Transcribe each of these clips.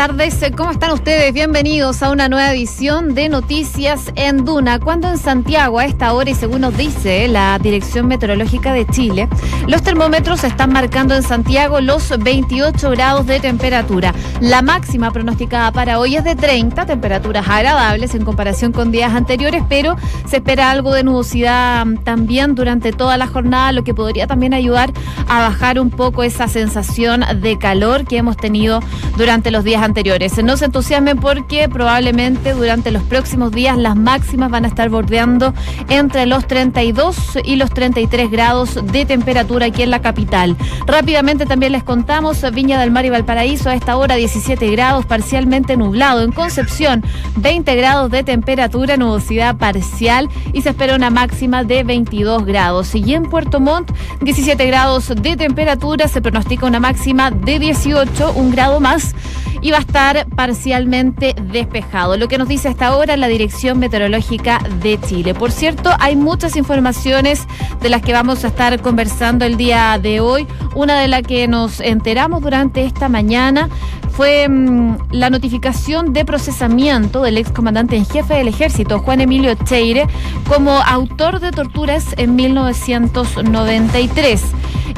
tardes, ¿cómo están ustedes? Bienvenidos a una nueva edición de Noticias en Duna. Cuando en Santiago, a esta hora y según nos dice la Dirección Meteorológica de Chile, los termómetros están marcando en Santiago los 28 grados de temperatura. La máxima pronosticada para hoy es de 30, temperaturas agradables en comparación con días anteriores, pero se espera algo de nubosidad también durante toda la jornada, lo que podría también ayudar a bajar un poco esa sensación de calor que hemos tenido durante los días anteriores. No se entusiasmen porque probablemente durante los próximos días las máximas van a estar bordeando entre los 32 y los 33 grados de temperatura aquí en la capital. Rápidamente también les contamos Viña del Mar y Valparaíso a esta hora 17 grados parcialmente nublado. En Concepción 20 grados de temperatura, nubosidad parcial y se espera una máxima de 22 grados. Y en Puerto Montt 17 grados de temperatura, se pronostica una máxima de 18, un grado más y va a estar parcialmente despejado. Lo que nos dice hasta ahora la Dirección Meteorológica de Chile. Por cierto, hay muchas informaciones de las que vamos a estar conversando el día de hoy. Una de las que nos enteramos durante esta mañana fue mm, la notificación de procesamiento del excomandante en jefe del ejército, Juan Emilio Cheire, como autor de torturas en 1993.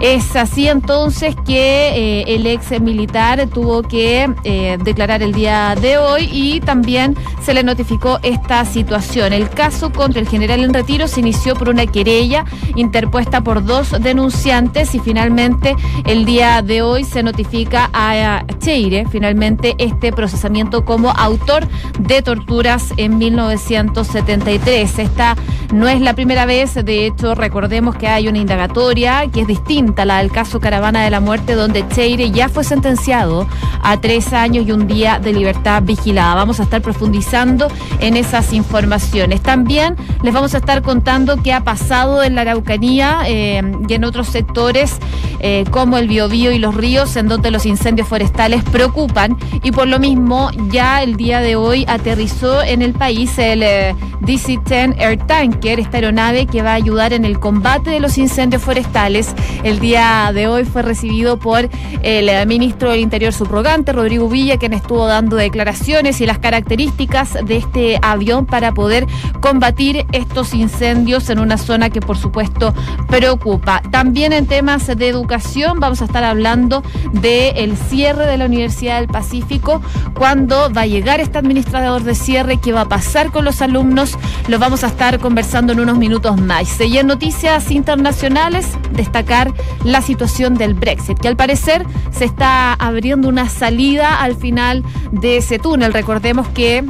Es así entonces que eh, el ex militar tuvo que eh, declarar el día de hoy y también se le notificó esta situación. El caso contra el general en retiro se inició por una querella interpuesta por dos denunciantes y finalmente el día de hoy se notifica a Cheire finalmente este procesamiento como autor de torturas en 1973. Esta no es la primera vez, de hecho recordemos que hay una indagatoria que es distinta la del caso Caravana de la Muerte, donde Cheire ya fue sentenciado a tres años y un día de libertad vigilada. Vamos a estar profundizando en esas informaciones. También les vamos a estar contando qué ha pasado en la Araucanía eh, y en otros sectores eh, como el Biobío y los ríos, en donde los incendios forestales preocupan y por lo mismo ya el día de hoy aterrizó en el país el eh, DC-10 Air Tanker, esta aeronave que va a ayudar en el combate de los incendios forestales. Día de hoy fue recibido por el ministro del Interior subrogante, Rodrigo Villa, quien estuvo dando declaraciones y las características de este avión para poder combatir estos incendios en una zona que por supuesto preocupa. También en temas de educación vamos a estar hablando del cierre de la Universidad del Pacífico, cuando va a llegar este administrador de cierre, qué va a pasar con los alumnos, lo vamos a estar conversando en unos minutos más. Y en noticias internacionales, destacar la situación del Brexit, que al parecer se está abriendo una salida al final de ese túnel. Recordemos que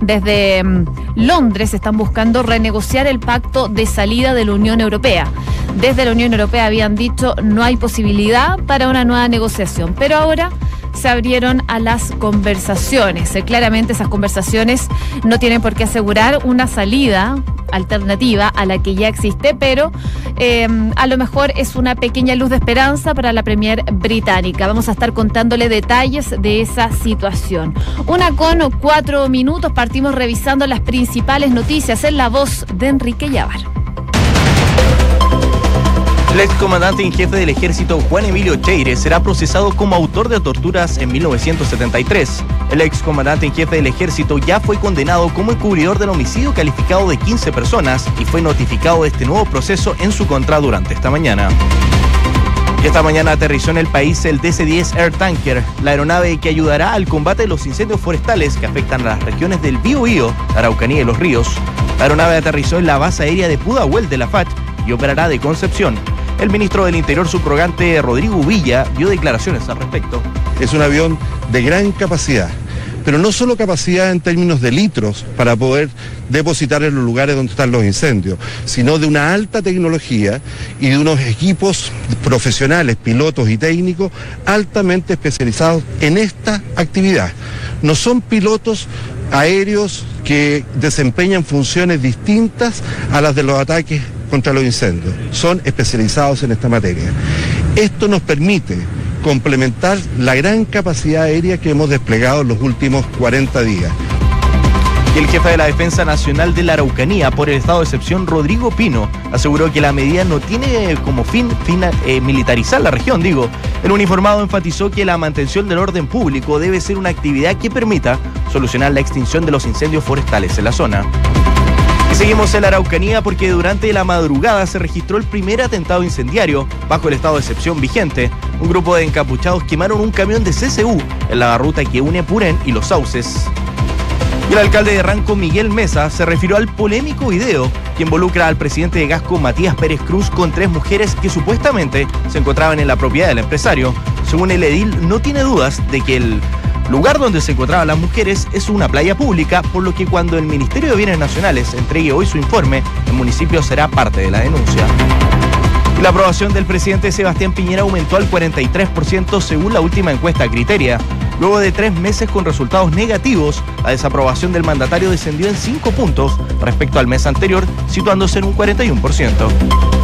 desde mm, Londres están buscando renegociar el pacto de salida de la Unión Europea. Desde la Unión Europea habían dicho no hay posibilidad para una nueva negociación, pero ahora se abrieron a las conversaciones. Eh, claramente esas conversaciones no tienen por qué asegurar una salida alternativa a la que ya existe, pero em, a lo mejor es una pequeña luz de esperanza para la Premier británica. Vamos a estar contándole detalles de esa situación. Una con cuatro minutos, partimos revisando las principales noticias en la voz de Enrique Llavar. El ex comandante en jefe del ejército Juan Emilio Cheire será procesado como autor de torturas en 1973. El ex comandante en jefe del ejército ya fue condenado como encubridor del homicidio calificado de 15 personas y fue notificado de este nuevo proceso en su contra durante esta mañana. Y esta mañana aterrizó en el país el DC-10 Air Tanker, la aeronave que ayudará al combate de los incendios forestales que afectan a las regiones del Biobío, Araucanía y los ríos. La aeronave aterrizó en la base aérea de Pudahuel de la FACH y operará de Concepción. El ministro del Interior subrogante Rodrigo Villa dio declaraciones al respecto. Es un avión de gran capacidad, pero no solo capacidad en términos de litros para poder depositar en los lugares donde están los incendios, sino de una alta tecnología y de unos equipos profesionales, pilotos y técnicos altamente especializados en esta actividad. No son pilotos aéreos que desempeñan funciones distintas a las de los ataques contra los incendios. Son especializados en esta materia. Esto nos permite complementar la gran capacidad aérea que hemos desplegado en los últimos 40 días. Y el jefe de la Defensa Nacional de la Araucanía por el estado de excepción, Rodrigo Pino, aseguró que la medida no tiene como fin, eh, militarizar la región, digo, El uniformado enfatizó que la mantención del orden público debe ser una actividad que permita solucionar la extinción de los incendios forestales en la zona. Seguimos en la Araucanía porque durante la madrugada se registró el primer atentado incendiario bajo el estado de excepción vigente. Un grupo de encapuchados quemaron un camión de CCU en la ruta que une Purén y Los Sauces. Y el alcalde de Ranco, Miguel Mesa, se refirió al polémico video que involucra al presidente de Gasco, Matías Pérez Cruz, con tres mujeres que supuestamente se encontraban en la propiedad del empresario. Según el edil, no tiene dudas de que el lugar donde se encontraban las mujeres es una playa pública, por lo que cuando el Ministerio de Bienes Nacionales entregue hoy su informe, el municipio será parte de la denuncia. La aprobación del presidente Sebastián Piñera aumentó al 43% según la última encuesta Criteria. Luego de tres meses con resultados negativos, la desaprobación del mandatario descendió en cinco puntos respecto al mes anterior, situándose en un 41%.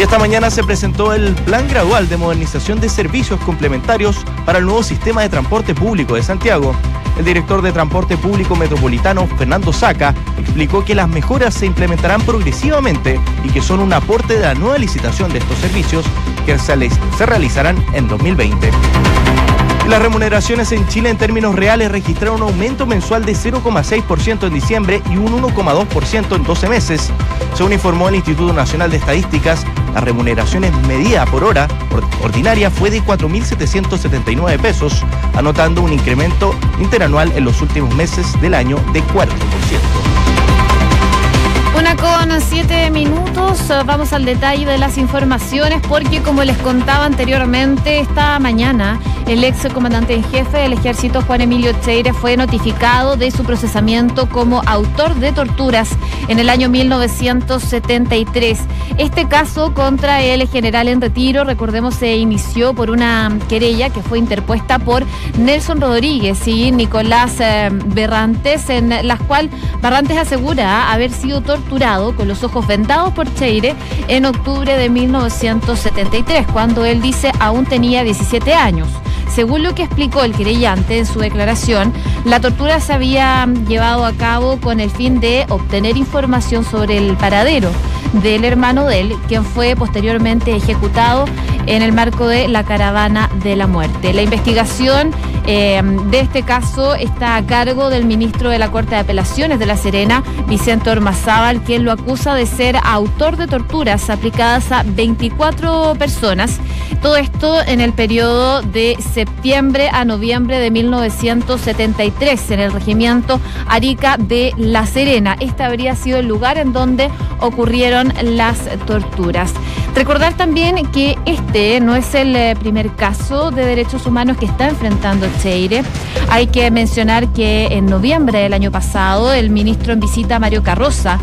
Y esta mañana se presentó el Plan Gradual de Modernización de Servicios Complementarios para el nuevo sistema de transporte público de Santiago. El director de Transporte Público Metropolitano, Fernando Saca, explicó que las mejoras se implementarán progresivamente y que son un aporte de la nueva licitación de estos servicios que se realizarán en 2020. Las remuneraciones en Chile en términos reales registraron un aumento mensual de 0,6% en diciembre y un 1,2% en 12 meses. Según informó el Instituto Nacional de Estadísticas, las remuneraciones medida por hora ordinaria fue de 4.779 pesos, anotando un incremento interanual en los últimos meses del año de 4%. Una con siete minutos, vamos al detalle de las informaciones porque como les contaba anteriormente, esta mañana el ex comandante en jefe del ejército Juan Emilio Cheire fue notificado de su procesamiento como autor de torturas en el año 1973. Este caso contra el general en retiro, recordemos, se inició por una querella que fue interpuesta por Nelson Rodríguez y Nicolás eh, Berrantes, en la cual Barrantes asegura haber sido torturado con los ojos vendados por Cheire en octubre de 1973, cuando él dice aún tenía 17 años. Según lo que explicó el querellante en su declaración, la tortura se había llevado a cabo con el fin de obtener información sobre el paradero del hermano de él, quien fue posteriormente ejecutado en el marco de la caravana de la muerte. La investigación eh, de este caso está a cargo del ministro de la Corte de Apelaciones de La Serena, Vicente Ormazábal, quien lo acusa de ser autor de torturas aplicadas a 24 personas. Todo esto en el periodo de septiembre a noviembre de 1973 en el regimiento Arica de La Serena. Este habría sido el lugar en donde ocurrieron las torturas. Recordar también que este no es el eh, primer caso de derechos humanos que está enfrentando Cheire. Hay que mencionar que en noviembre del año pasado el ministro en visita, Mario Carroza,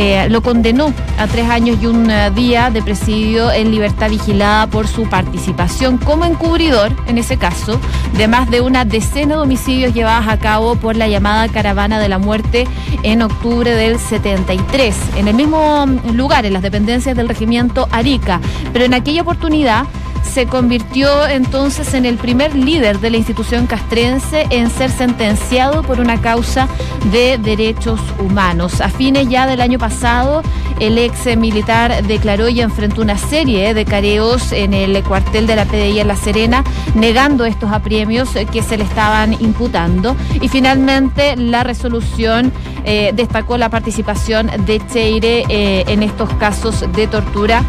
eh, lo condenó a tres años y un eh, día de presidio en libertad vigilada por su participación como encubridor, en ese caso, de más de una decena de homicidios llevados a cabo por la llamada Caravana de la Muerte en octubre del 73, en el mismo lugar, en las dependencias del regimiento Arica. Pero en aquella oportunidad se convirtió entonces en el primer líder de la institución castrense en ser sentenciado por una causa de derechos humanos. A fines ya del año pasado, el ex militar declaró y enfrentó una serie de careos en el cuartel de la PDI en La Serena, negando estos apremios que se le estaban imputando. Y finalmente la resolución eh, destacó la participación de Cheire eh, en estos casos de tortura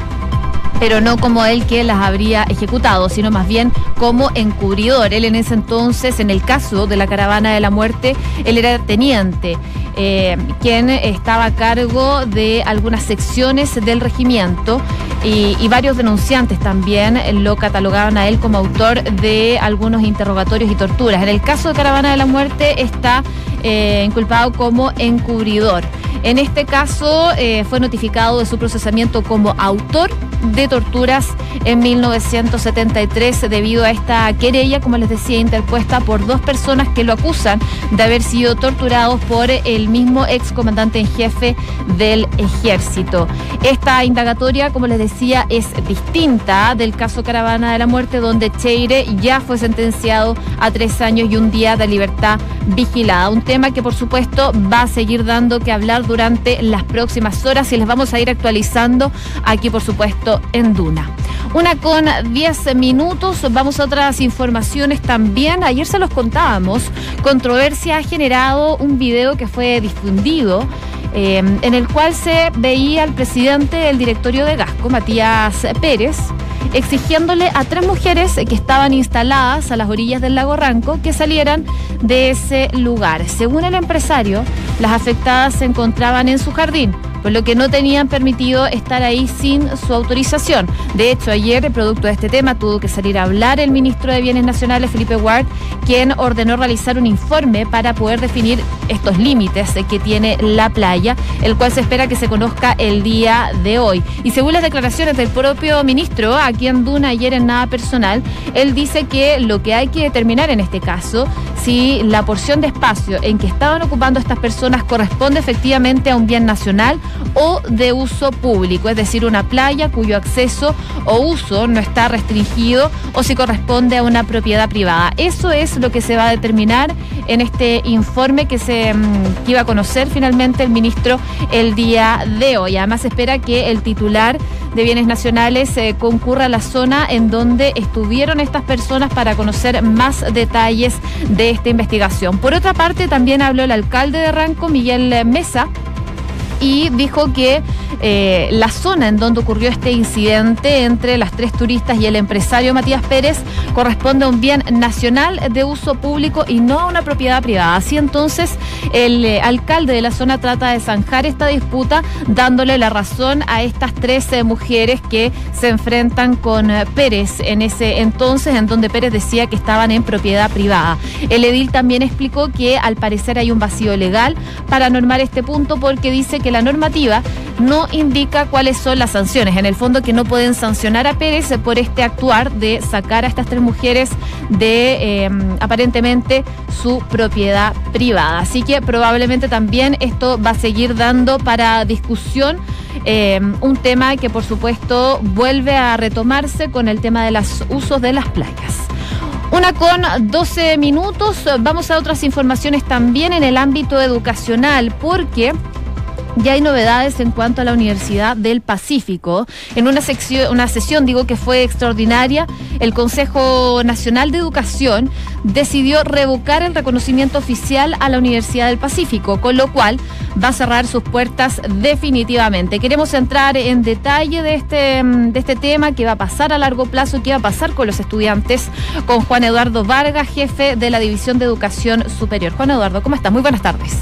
pero no como él que las habría ejecutado, sino más bien como encubridor. Él en ese entonces, en el caso de la caravana de la muerte, él era teniente, eh, quien estaba a cargo de algunas secciones del regimiento y, y, varios denunciantes también lo catalogaban a él como autor de algunos interrogatorios y torturas. En el caso de caravana de la muerte está eh, inculpado como encubridor. En este caso eh, fue notificado de su procesamiento como autor de torturas en 1973 debido a esta querella, como les decía, interpuesta por dos personas que lo acusan de haber sido torturados por el mismo ex comandante en jefe del ejército. Esta indagatoria, como les decía, es distinta del caso Caravana de la Muerte, donde Cheire ya fue sentenciado a tres años y un día de libertad vigilada. Tema que por supuesto va a seguir dando que hablar durante las próximas horas y les vamos a ir actualizando aquí por supuesto en Duna. Una con 10 minutos, vamos a otras informaciones también. Ayer se los contábamos, controversia ha generado un video que fue difundido eh, en el cual se veía al presidente del directorio de Gasco, Matías Pérez, exigiéndole a tres mujeres que estaban instaladas a las orillas del lago Ranco que salieran de ese lugar. Según el empresario, las afectadas se encontraban en su jardín por lo que no tenían permitido estar ahí sin su autorización. De hecho, ayer, producto de este tema, tuvo que salir a hablar el ministro de Bienes Nacionales, Felipe Ward, quien ordenó realizar un informe para poder definir estos límites que tiene la playa, el cual se espera que se conozca el día de hoy. Y según las declaraciones del propio ministro, aquí en Duna ayer en nada personal, él dice que lo que hay que determinar en este caso, si la porción de espacio en que estaban ocupando estas personas corresponde efectivamente a un bien nacional o de uso público, es decir, una playa cuyo acceso o uso no está restringido o si corresponde a una propiedad privada. Eso es lo que se va a determinar en este informe que se mm, iba a conocer finalmente el ministro el día de hoy. Además, espera que el titular de bienes nacionales eh, concurra a la zona en donde estuvieron estas personas para conocer más detalles de esta investigación. Por otra parte, también habló el alcalde de Ranco, Miguel Mesa, y dijo que eh, la zona en donde ocurrió este incidente entre las tres turistas y el empresario Matías Pérez corresponde a un bien nacional de uso público y no a una propiedad privada. Así entonces, el eh, alcalde de la zona trata de zanjar esta disputa dándole la razón a estas tres eh, mujeres que se enfrentan con Pérez en ese entonces, en donde Pérez decía que estaban en propiedad privada. El edil también explicó que al parecer hay un vacío legal para normar este punto porque dice que la normativa no indica cuáles son las sanciones. En el fondo que no pueden sancionar a Pérez por este actuar de sacar a estas tres mujeres de em, aparentemente su propiedad privada. Así que probablemente también esto va a seguir dando para discusión em, un tema que por supuesto vuelve a retomarse con el tema de los usos de las playas. Una con 12 minutos. Vamos a otras informaciones también en el ámbito educacional, porque ya hay novedades en cuanto a la Universidad del Pacífico. En una, sección, una sesión, digo que fue extraordinaria, el Consejo Nacional de Educación decidió revocar el reconocimiento oficial a la Universidad del Pacífico, con lo cual va a cerrar sus puertas definitivamente. Queremos entrar en detalle de este, de este tema, qué va a pasar a largo plazo, qué va a pasar con los estudiantes, con Juan Eduardo Vargas, jefe de la División de Educación Superior. Juan Eduardo, ¿cómo estás? Muy buenas tardes.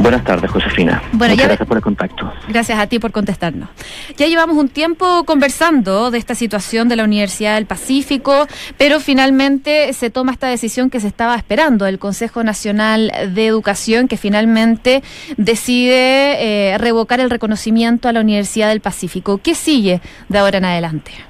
Buenas tardes, Josefina. Muchas gracias por el contacto. Gracias a ti por contestarnos. Ya llevamos un tiempo conversando de esta situación de la Universidad del Pacífico, pero finalmente se toma esta decisión que se estaba esperando, el Consejo Nacional de Educación, que finalmente decide eh, revocar el reconocimiento a la Universidad del Pacífico. ¿Qué sigue de ahora en adelante?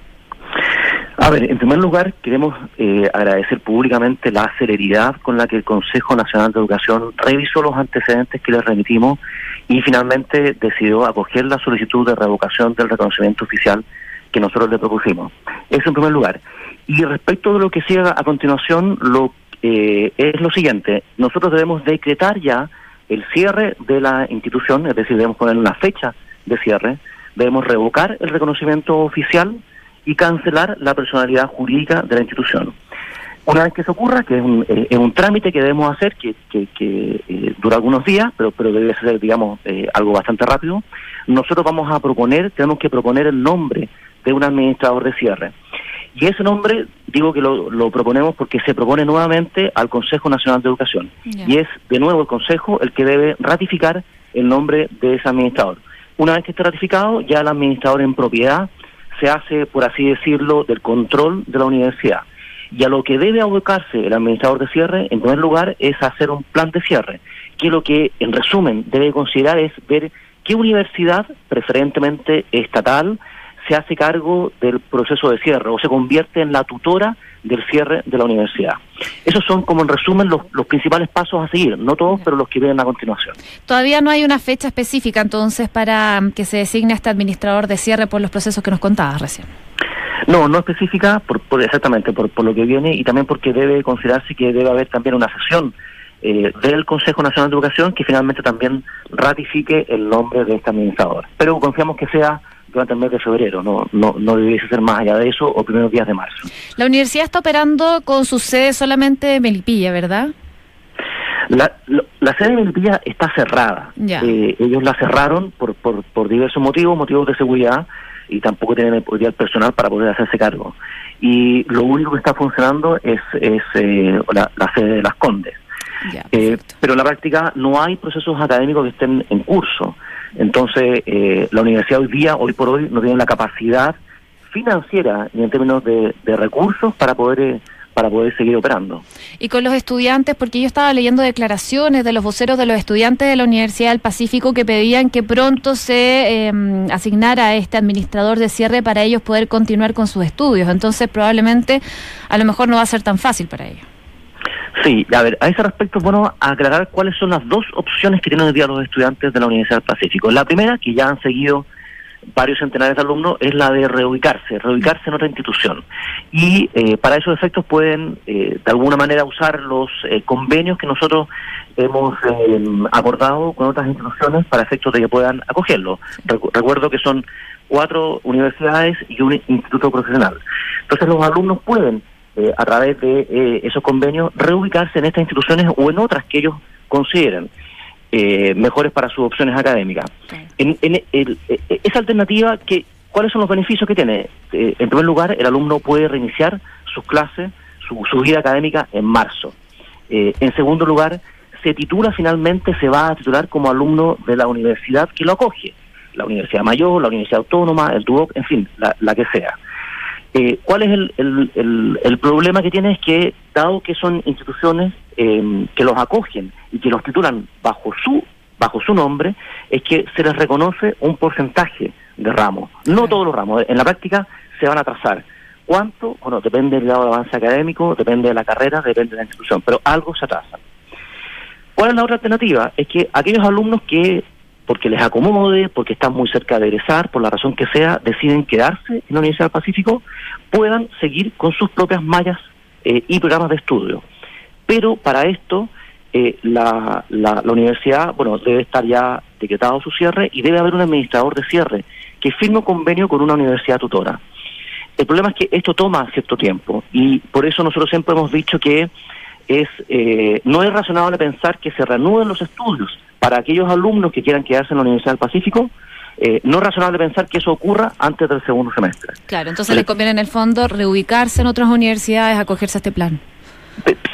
A ver, en primer lugar, queremos eh, agradecer públicamente la celeridad con la que el Consejo Nacional de Educación revisó los antecedentes que le remitimos y finalmente decidió acoger la solicitud de revocación del reconocimiento oficial que nosotros le propusimos. Eso en primer lugar. Y respecto de lo que sigue a continuación, lo eh, es lo siguiente. Nosotros debemos decretar ya el cierre de la institución, es decir, debemos poner una fecha de cierre, debemos revocar el reconocimiento oficial y cancelar la personalidad jurídica de la institución. Una vez que eso ocurra, que es un, eh, un trámite que debemos hacer, que, que, eh, dura algunos días, pero, pero debe ser, digamos, eh, algo bastante rápido, nosotros vamos a proponer, tenemos que proponer el nombre de un administrador de cierre. Y ese nombre, digo que lo, lo proponemos porque se propone nuevamente al Consejo Nacional de Educación. Y es, de nuevo, el Consejo el que debe ratificar el nombre de ese administrador. Una vez que esté ratificado, ya el administrador en propiedad se hace, por así decirlo, del control de la universidad. Y a lo que debe abocarse el administrador de cierre, en primer lugar, es hacer un plan de cierre, que lo que, en resumen, debe considerar es ver qué universidad, preferentemente estatal, se hace cargo del proceso de cierre o se convierte en la tutora del cierre de la universidad. Esos son, como en resumen, los, los principales pasos a seguir, no todos, pero los que vienen a continuación. Todavía no hay una fecha específica, entonces, para que se designe este administrador de cierre por los procesos que nos contabas recién. No, no específica, por, exactamente por, por lo que viene y también porque debe considerarse que debe haber también una sesión eh, del Consejo Nacional de Educación que finalmente también ratifique el nombre de este administrador. Pero confiamos que sea durante el mes de febrero, no, no, no debiese ser más allá de eso o primeros días de marzo. La universidad está operando con su sede solamente en Melipilla, ¿verdad? La, la sede de Melipilla está cerrada. Eh, ellos la cerraron por, por, por diversos motivos, motivos de seguridad, y tampoco tienen el personal para poder hacerse cargo. Y lo único que está funcionando es, es eh, la, sede de las Condes. eh, pero en la práctica no hay procesos académicos que estén en curso. Entonces, eh, la universidad hoy día, hoy por hoy, no tiene la capacidad financiera ni en términos de, recursos para poder eh, para poder seguir operando. Y con los estudiantes, porque yo estaba leyendo declaraciones de los voceros de los estudiantes de la Universidad del Pacífico que pedían que pronto se eh, asignara este administrador de cierre para ellos poder continuar con sus estudios. Entonces, probablemente, a lo mejor no va a ser tan fácil para ellos. Sí, a ver, a ese respecto, bueno, aclarar cuáles son las dos opciones que tienen hoy día los estudiantes de la Universidad del Pacífico. La primera, que ya han seguido varios centenares de alumnos es la de reubicarse, reubicarse en otra institución. Y eh, para esos efectos pueden eh, de alguna manera usar los eh, convenios que nosotros hemos acordado con otras instituciones para efectos de que puedan acogerlo. recuerdo que son cuatro universidades y un instituto profesional. Entonces los alumnos pueden, a través de esos convenios, reubicarse en estas instituciones o en otras que ellos consideren. Eh, mejores para sus opciones académicas. En, en el, eh, esa alternativa, que, ¿cuáles son los beneficios que tiene? Eh, en primer lugar, el alumno puede reiniciar sus clases, su, su vida académica en marzo. en segundo lugar, se titula finalmente, se va a titular como alumno de la universidad que lo acoge, la Universidad Mayor, la Universidad Autónoma, el DUOC, en fin, la, la que sea. Eh, ¿Cuál es el, el, el, problema que tiene? Es que, dado que son instituciones eh, que los acogen y que los titulan bajo su bajo su nombre, es que se les reconoce un porcentaje de ramos. No todos los ramos. En la práctica se van a trazar. ¿Cuánto? Bueno, depende del grado de avance académico, depende de la carrera, depende de la institución, pero algo se atrasa. ¿Cuál es la otra alternativa? Es que aquellos alumnos que porque les acomode, porque están muy cerca de egresar, por la razón que sea, deciden quedarse en la Universidad del Pacífico, puedan seguir con sus propias mallas eh, y programas de estudio. Pero para esto, eh, la, la, universidad, bueno, debe estar ya decretado su cierre y debe haber un administrador de cierre que firme un convenio con una universidad tutora. El problema es que esto toma cierto tiempo y por eso nosotros siempre hemos dicho que es eh, no es razonable pensar que se reanuden los estudios para aquellos alumnos que quieran quedarse en la Universidad del Pacífico, eh, no es razonable pensar que eso ocurra antes del segundo semestre. Claro, entonces le conviene en el fondo reubicarse en otras universidades, acogerse a este plan.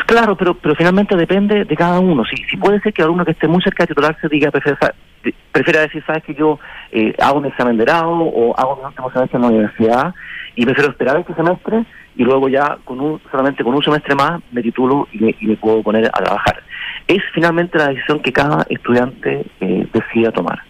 Claro, pero pero finalmente depende de cada uno. Si, si puede ser que el alumno que esté muy cerca de titularse diga, prefiera, decir, sabes que yo eh, hago un examen de grado o hago mi último semestre en la universidad y prefiero esperar este semestre y luego ya con un solamente con un semestre más me titulo y me, y me puedo poner a trabajar es finalmente la decisión que cada estudiante eh, decida tomar.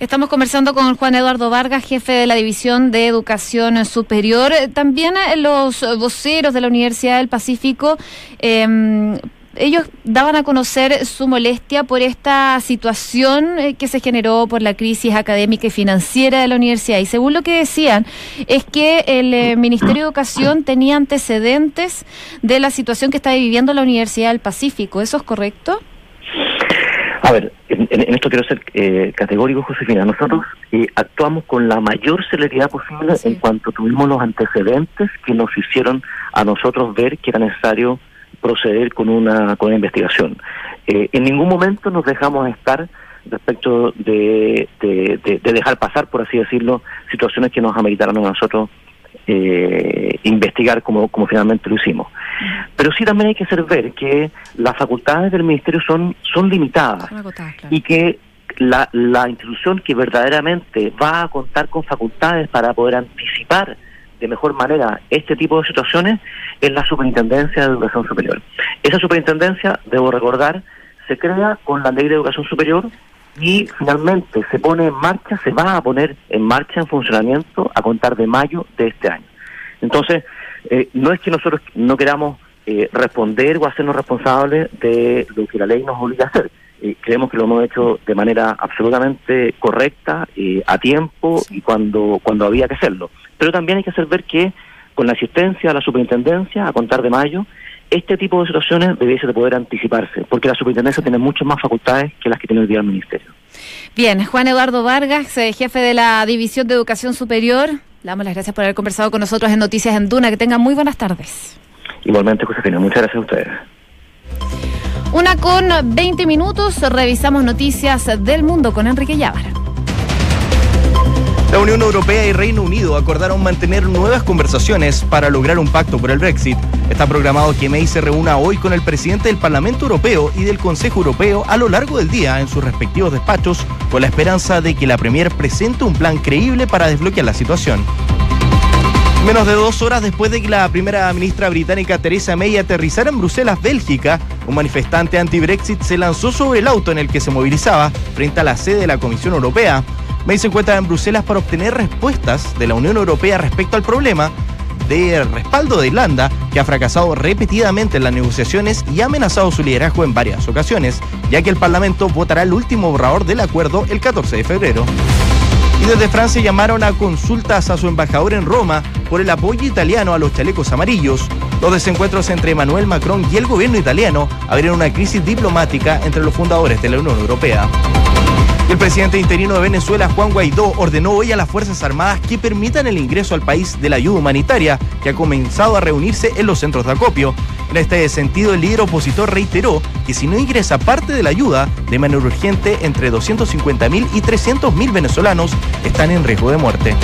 Estamos conversando con Juan Eduardo Vargas, jefe de la División de Educación Superior. También eh, los voceros de la Universidad del Pacífico eh, ellos daban a conocer su molestia por esta situación eh, que se generó por la crisis académica y financiera de la universidad. Y según lo que decían, es que el eh, Ministerio de Educación tenía antecedentes de la situación que está viviendo la Universidad del Pacífico. ¿Eso es correcto? A ver, en, esto quiero ser eh, categórico, Josefina. Nosotros actuamos con la mayor celeridad posible en cuanto tuvimos los antecedentes que nos hicieron a nosotros ver que era necesario proceder con una, con una investigación. Eh, en ningún momento nos dejamos estar respecto de, de, dejar pasar, por así decirlo, situaciones que nos ameritaron a nosotros eh, investigar como, como finalmente lo hicimos. Pero sí también hay que hacer ver que las facultades del Ministerio son, son limitadas y que la, la institución que verdaderamente va a contar con facultades para poder anticipar de mejor manera este tipo de situaciones es la Superintendencia de Educación Superior. Esa superintendencia, debo recordar, se crea con la Ley de Educación Superior y finalmente se pone en marcha, se va a poner en marcha, en funcionamiento, a contar de mayo de este año. Entonces, eh, no es que nosotros no queramos eh, responder o hacernos responsables de lo que la ley nos obliga a hacer. Eh, creemos que lo hemos hecho de manera absolutamente correcta, a tiempo y cuando, cuando había que hacerlo pero también hay que hacer ver que con la asistencia a la superintendencia a contar de mayo, este tipo de situaciones debiese de poder anticiparse, porque la superintendencia tiene muchas más facultades que las que tiene el día el ministerio. Bien, Juan Eduardo Vargas, eh, jefe de la División de Educación Superior, le damos las gracias por haber conversado con nosotros en Noticias en Duna. Que tengan muy buenas tardes. Igualmente, Josefina, muchas gracias a ustedes. Una con 20 minutos, revisamos noticias del mundo con Enrique Llávar. La Unión Europea y Reino Unido acordaron mantener nuevas conversaciones para lograr un pacto por el Brexit. Está programado que May se reúna hoy con el presidente del Parlamento Europeo y del Consejo Europeo a lo largo del día en sus respectivos despachos, con la esperanza de que la Premier presente un plan creíble para desbloquear la situación. Menos de dos horas después de que la primera ministra británica Theresa May aterrizara en Bruselas, Bélgica, un manifestante anti-Brexit se lanzó sobre el auto en el que se movilizaba frente a la sede de la Comisión Europea. May se encuentra en Bruselas para obtener respuestas de la Unión Europea respecto al problema de respaldo de Irlanda, que ha fracasado repetidamente en las negociaciones y ha amenazado su liderazgo en varias ocasiones, ya que el Parlamento votará el último borrador del acuerdo el 14 de febrero. Y desde Francia llamaron a consultas a su embajador en Roma por el apoyo italiano a los chalecos amarillos. Los desencuentros entre Emmanuel Macron y el gobierno italiano abrieron una crisis diplomática entre los fundadores de la Unión Europea. El presidente interino de Venezuela, Juan Guaidó, ordenó hoy a las Fuerzas Armadas que permitan el ingreso al país de la ayuda humanitaria, que ha comenzado a reunirse en los centros de acopio. En este sentido, el líder opositor reiteró que si no ingresa parte de la ayuda, de manera urgente, entre 250.000 y 300.000 venezolanos están en riesgo de muerte.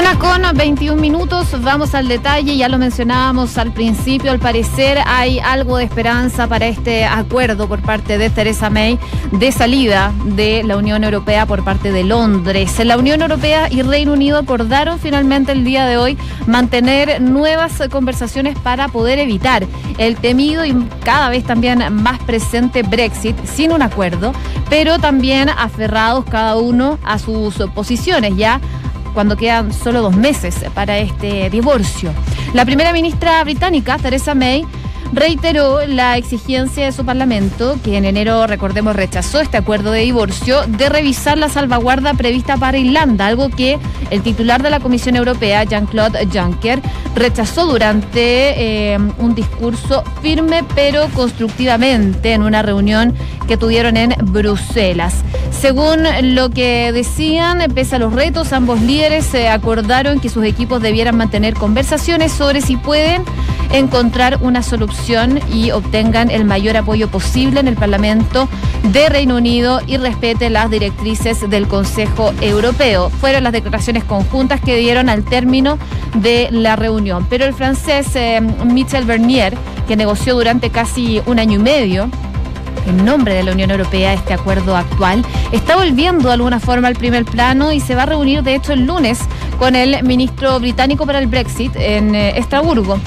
Una con 21 minutos, vamos al detalle, ya lo mencionábamos al principio, al parecer hay algo de esperanza para este acuerdo por parte de Theresa May de salida de la Unión Europea por parte de Londres. La Unión Europea y Reino Unido acordaron finalmente el día de hoy mantener nuevas conversaciones para poder evitar el temido y cada vez también más presente Brexit sin un acuerdo, pero también aferrados cada uno a sus posiciones ya cuando quedan solo dos meses para este divorcio. La primera ministra británica, Theresa May, reiteró la exigencia de su Parlamento, que en enero, recordemos, rechazó este acuerdo de divorcio, de revisar la salvaguarda prevista para Irlanda, algo que el titular de la Comisión Europea, Jean-Claude Juncker, rechazó durante eh, un discurso firme pero constructivamente en una reunión que tuvieron en Bruselas. Según lo que decían, pese a los retos, ambos líderes se acordaron que sus equipos debieran mantener conversaciones sobre si pueden encontrar una solución y obtengan el mayor apoyo posible en el Parlamento de Reino Unido y respete las directrices del Consejo Europeo. Fueron las declaraciones conjuntas que dieron al término de la reunión. Pero el francés eh, Michel Bernier, que negoció durante casi un año y medio, en nombre de la Unión Europea este acuerdo actual, está volviendo de alguna forma al primer plano y se va a reunir de hecho el lunes con el ministro británico para el Brexit en eh, Estrasburgo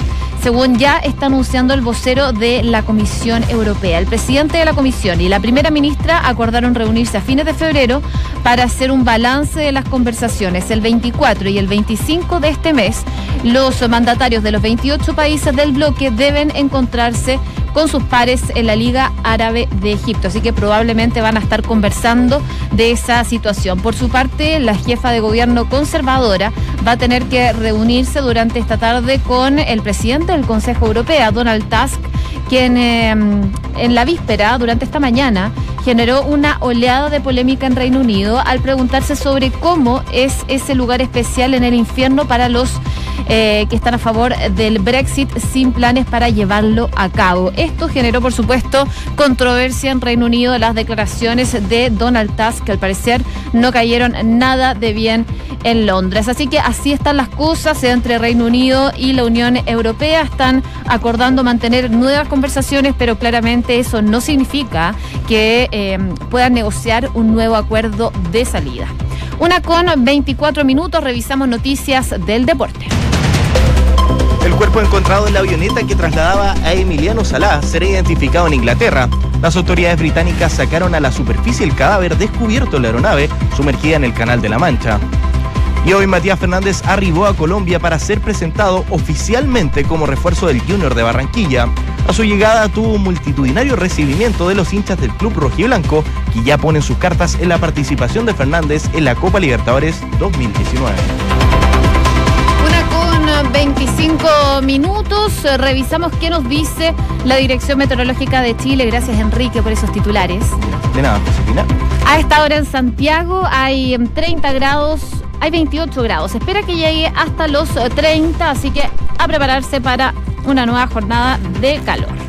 según ya está anunciando el vocero de la Comisión Europea. El presidente de la Comisión y la primera ministra acordaron reunirse a fines de febrero para hacer un balance de las conversaciones. El 24 y el 25 de este mes, los mandatarios de los 28 países del bloque deben encontrarse con sus pares en la Liga Árabe de Egipto. Así que probablemente van a estar conversando de esa situación. Por su parte, la jefa de gobierno conservadora va a tener que reunirse durante esta tarde con el presidente del Consejo Europeo, Donald Tusk, quien em, en la víspera, durante esta mañana, generó una oleada de polémica en Reino Unido al preguntarse sobre cómo es ese lugar especial en el infierno para los eh, que están a favor del Brexit sin planes para llevarlo a cabo. Esto generó, por supuesto, controversia en Reino Unido. Las declaraciones de Donald Tusk, que al parecer no cayeron nada de bien en Londres. Así que así están las cosas entre Reino Unido y la Unión Europea. Están acordando mantener nuevas conversaciones, pero claramente eso no significa que eh, puedan negociar un nuevo acuerdo de salida. Una con 24 minutos, revisamos noticias del deporte. El cuerpo encontrado en la avioneta que trasladaba a Emiliano Salá será identificado en Inglaterra. Las autoridades británicas sacaron a la superficie el cadáver descubierto en la aeronave sumergida en el Canal de la Mancha. Y hoy Matías Fernández arribó a Colombia para ser presentado oficialmente como refuerzo del Junior de Barranquilla. A su llegada tuvo un multitudinario recibimiento de los hinchas del club rojiblanco que ya ponen sus cartas en la participación de Fernández en la Copa Libertadores 2019. 18 minutos. Eh, revisamos qué nos dice la Dirección Meteorológica de Chile. Gracias, Enrique, por esos titulares. De nada, Josefina. A esta hora en Santiago hay 30 grados, hay 28 grados. Se espera que llegue hasta los 30, así que a prepararse para una nueva jornada de calor.